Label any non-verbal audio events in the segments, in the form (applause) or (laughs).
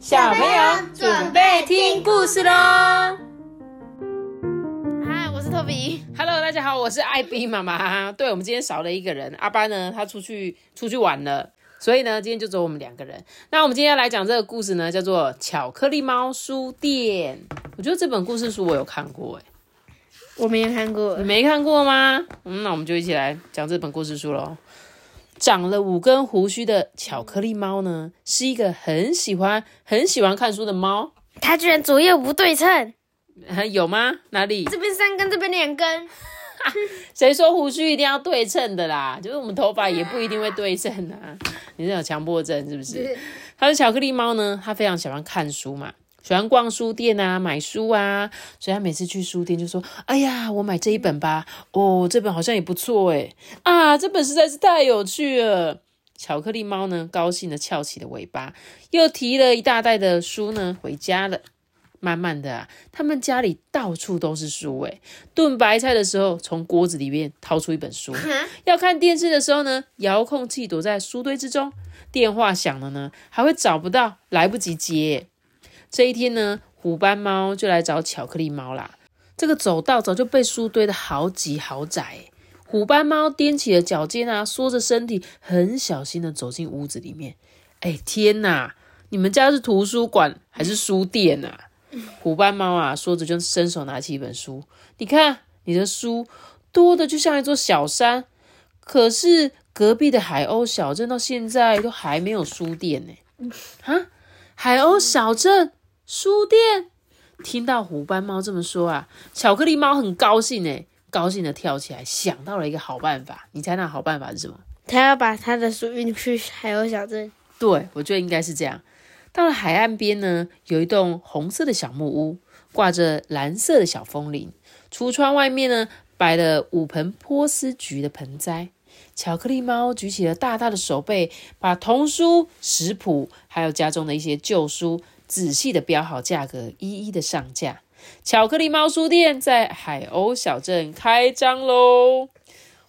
小朋友准备听故事喽！嗨，我是托比。Hello，大家好，我是艾比妈妈。对，我们今天少了一个人，阿班呢，他出去出去玩了，所以呢，今天就只有我们两个人。那我们今天要来讲这个故事呢，叫做《巧克力猫书店》。我觉得这本故事书我有看过，哎，我没有看过你，没看过吗？嗯，那我们就一起来讲这本故事书喽。长了五根胡须的巧克力猫呢，是一个很喜欢很喜欢看书的猫。它居然左右不对称，呃 (laughs) 有吗？哪里？这边三根，这边两根。(laughs) 谁说胡须一定要对称的啦？就是我们头发也不一定会对称啊。你是有强迫症是不是？它的巧克力猫呢，它非常喜欢看书嘛，喜欢逛书店啊，买书啊，所以他每次去书店就说：“哎呀，我买这一本吧，哦，这本好像也不错诶，啊，这本实在是太有趣了。”巧克力猫呢，高兴的翘起了尾巴，又提了一大袋的书呢回家了。慢慢的啊，他们家里到处都是书诶。炖白菜的时候，从锅子里面掏出一本书；要看电视的时候呢，遥控器躲在书堆之中；电话响了呢，还会找不到，来不及接。这一天呢，虎斑猫就来找巧克力猫啦。这个走道早就被书堆的好挤好窄，虎斑猫踮起了脚尖啊，缩着身体，很小心的走进屋子里面。哎，天哪！你们家是图书馆还是书店啊？虎斑猫啊，说着就伸手拿起一本书。你看，你的书多的就像一座小山，可是隔壁的海鸥小镇到现在都还没有书店呢。啊，海鸥小镇书店？听到虎斑猫这么说啊，巧克力猫很高兴诶，高兴的跳起来，想到了一个好办法。你猜那好办法是什么？他要把他的书运去海鸥小镇。对，我觉得应该是这样。到了海岸边呢，有一栋红色的小木屋，挂着蓝色的小风铃。橱窗外面呢，摆了五盆波斯菊的盆栽。巧克力猫举起了大大的手背，把童书、食谱，还有家中的一些旧书，仔细的标好价格，一一的上架。巧克力猫书店在海鸥小镇开张喽！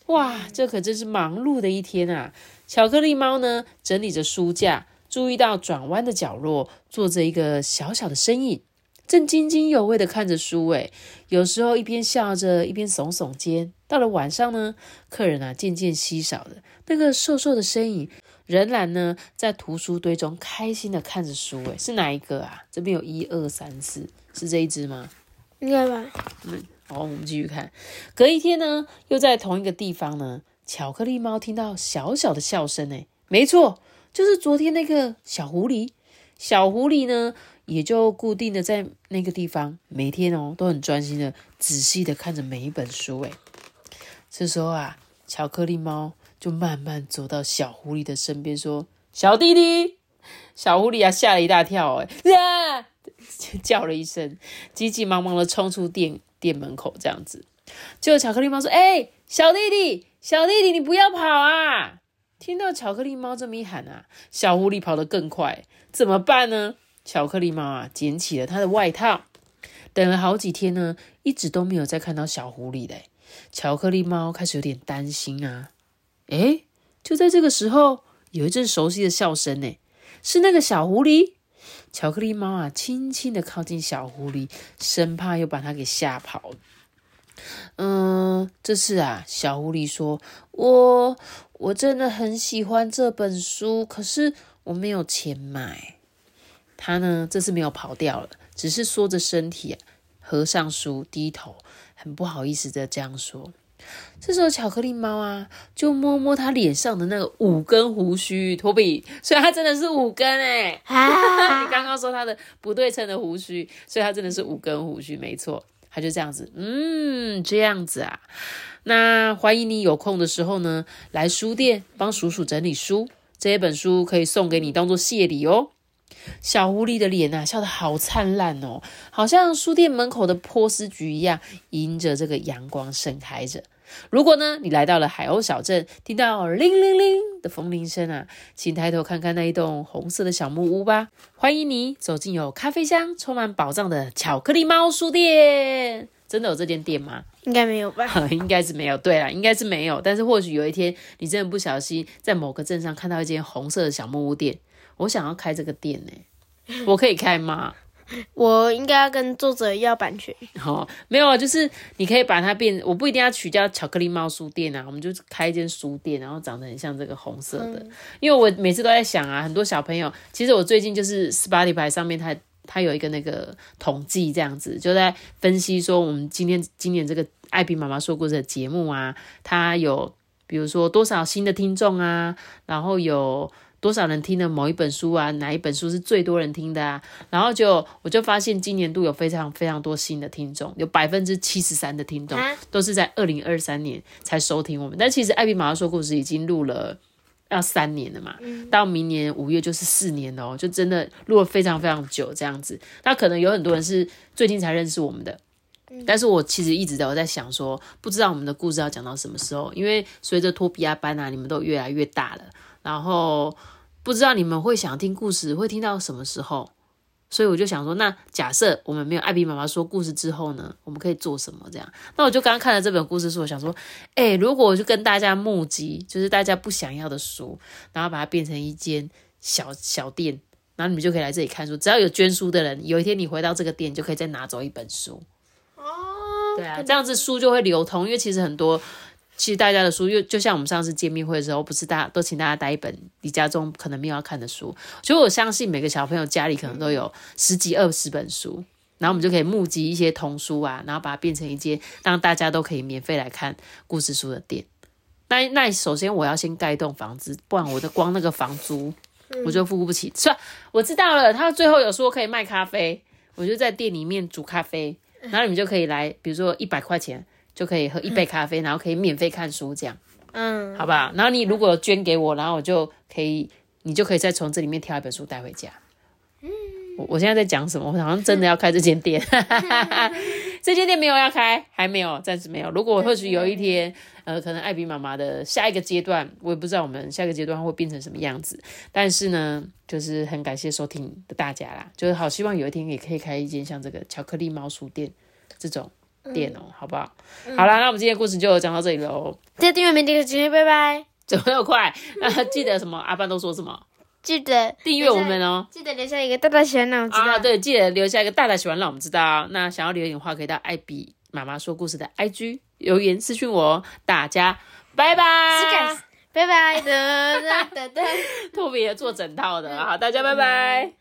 哇，这可真是忙碌的一天啊！巧克力猫呢，整理着书架，注意到转弯的角落坐着一个小小的身影，正津津有味的看着书。诶，有时候一边笑着，一边耸耸肩。到了晚上呢，客人啊渐渐稀少了，那个瘦瘦的身影仍然呢在图书堆中开心的看着书。诶，是哪一个啊？这边有一二三四，是这一只吗？应该吧？嗯好，我们继续看。隔一天呢，又在同一个地方呢，巧克力猫听到小小的笑声，呢，没错，就是昨天那个小狐狸。小狐狸呢，也就固定的在那个地方，每天哦都很专心的、仔细的看着每一本书。哎，这时候啊，巧克力猫就慢慢走到小狐狸的身边，说：“小弟弟。”小狐狸啊，吓了一大跳，哎呀！(laughs) 叫了一声，急急忙忙的冲出店店门口，这样子。就巧克力猫说：“哎、小弟弟，小弟弟，你不要跑啊！”听到巧克力猫这么一喊啊，小狐狸跑得更快，怎么办呢？巧克力猫啊，捡起了它的外套，等了好几天呢，一直都没有再看到小狐狸嘞。巧克力猫开始有点担心啊。哎，就在这个时候，有一阵熟悉的笑声呢，是那个小狐狸。巧克力猫啊，轻轻的靠近小狐狸，生怕又把它给吓跑。嗯，这次啊，小狐狸说：“我我真的很喜欢这本书，可是我没有钱买。”它呢，这次没有跑掉了，只是缩着身体、啊，合上书，低头，很不好意思的这样说。这时候，巧克力猫啊，就摸摸他脸上的那个五根胡须，托比，所以它真的是五根哎、啊 (laughs) 你刚刚说它的不对称的胡须，所以它真的是五根胡须，没错。它就这样子，嗯，这样子啊。那欢迎你有空的时候呢，来书店帮叔叔整理书。这一本书可以送给你当做谢礼哦。小狐狸的脸啊，笑得好灿烂哦，好像书店门口的波斯菊一样，迎着这个阳光盛开着。如果呢，你来到了海鸥小镇，听到铃铃铃的风铃声啊，请抬头看看那一栋红色的小木屋吧。欢迎你走进有咖啡香、充满宝藏的巧克力猫书店。真的有这间店吗？应该没有吧？(laughs) 应该是没有。对啦，应该是没有。但是或许有一天，你真的不小心在某个镇上看到一间红色的小木屋店，我想要开这个店呢。我可以开吗？(laughs) 我应该要跟作者要版权。哦，没有啊，就是你可以把它变，我不一定要取叫巧克力猫书店啊，我们就开一间书店，然后长得很像这个红色的。因为我每次都在想啊，很多小朋友，其实我最近就是 Spotify 上面它它有一个那个统计，这样子就在分析说，我们今天今年这个艾比妈妈说故事的节目啊，它有比如说多少新的听众啊，然后有。多少人听了某一本书啊？哪一本书是最多人听的啊？然后就我就发现今年度有非常非常多新的听众，有百分之七十三的听众都是在二零二三年才收听我们。但其实艾比马上说故事已经录了要三年了嘛，到明年五月就是四年哦，就真的录了非常非常久这样子。那可能有很多人是最近才认识我们的，但是我其实一直都在想说，不知道我们的故事要讲到什么时候，因为随着托比亚班啊，你们都越来越大了。然后不知道你们会想听故事，会听到什么时候？所以我就想说，那假设我们没有艾比妈妈说故事之后呢，我们可以做什么？这样？那我就刚刚看了这本故事书，我想说，哎，如果我就跟大家募集，就是大家不想要的书，然后把它变成一间小小店，然后你们就可以来这里看书。只要有捐书的人，有一天你回到这个店，就可以再拿走一本书。哦，对啊，这样子书就会流通，因为其实很多。其实大家的书，又就像我们上次见面会的时候，不是大家都请大家带一本李家中可能没有要看的书，所以我相信每个小朋友家里可能都有十几二十本书，然后我们就可以募集一些童书啊，然后把它变成一间让大家都可以免费来看故事书的店。那那首先我要先盖一栋房子，不然我的光那个房租我就付不起。算？我知道了，他最后有说可以卖咖啡，我就在店里面煮咖啡，然后你们就可以来，比如说一百块钱。就可以喝一杯咖啡，然后可以免费看书，这样，嗯，好吧。然后你如果捐给我，然后我就可以，你就可以再从这里面挑一本书带回家。嗯，我我现在在讲什么？我好像真的要开这间店，(laughs) 这间店没有要开，还没有，暂时没有。如果或许有一天，呃，可能艾比妈妈的下一个阶段，我也不知道我们下一个阶段会变成什么样子。但是呢，就是很感谢收听的大家啦，就是好希望有一天也可以开一间像这个巧克力猫书店这种。电哦，好不好？好啦，那我们今天故事就讲到这里喽。记得订阅、没订阅，今天拜拜。怎么那么快？那 (laughs) 记得什么？阿班都说什么？记得订阅我们哦。记得留下一个大大喜欢，让我们知道。对，记得留下一个大大喜欢，让我们知道。那想要留言的话，可以到艾比妈妈说故事的 IG 留言私讯我。哦大家拜拜，拜拜的，(laughs) 的的，(laughs) 特别做整套的，好，大家拜拜。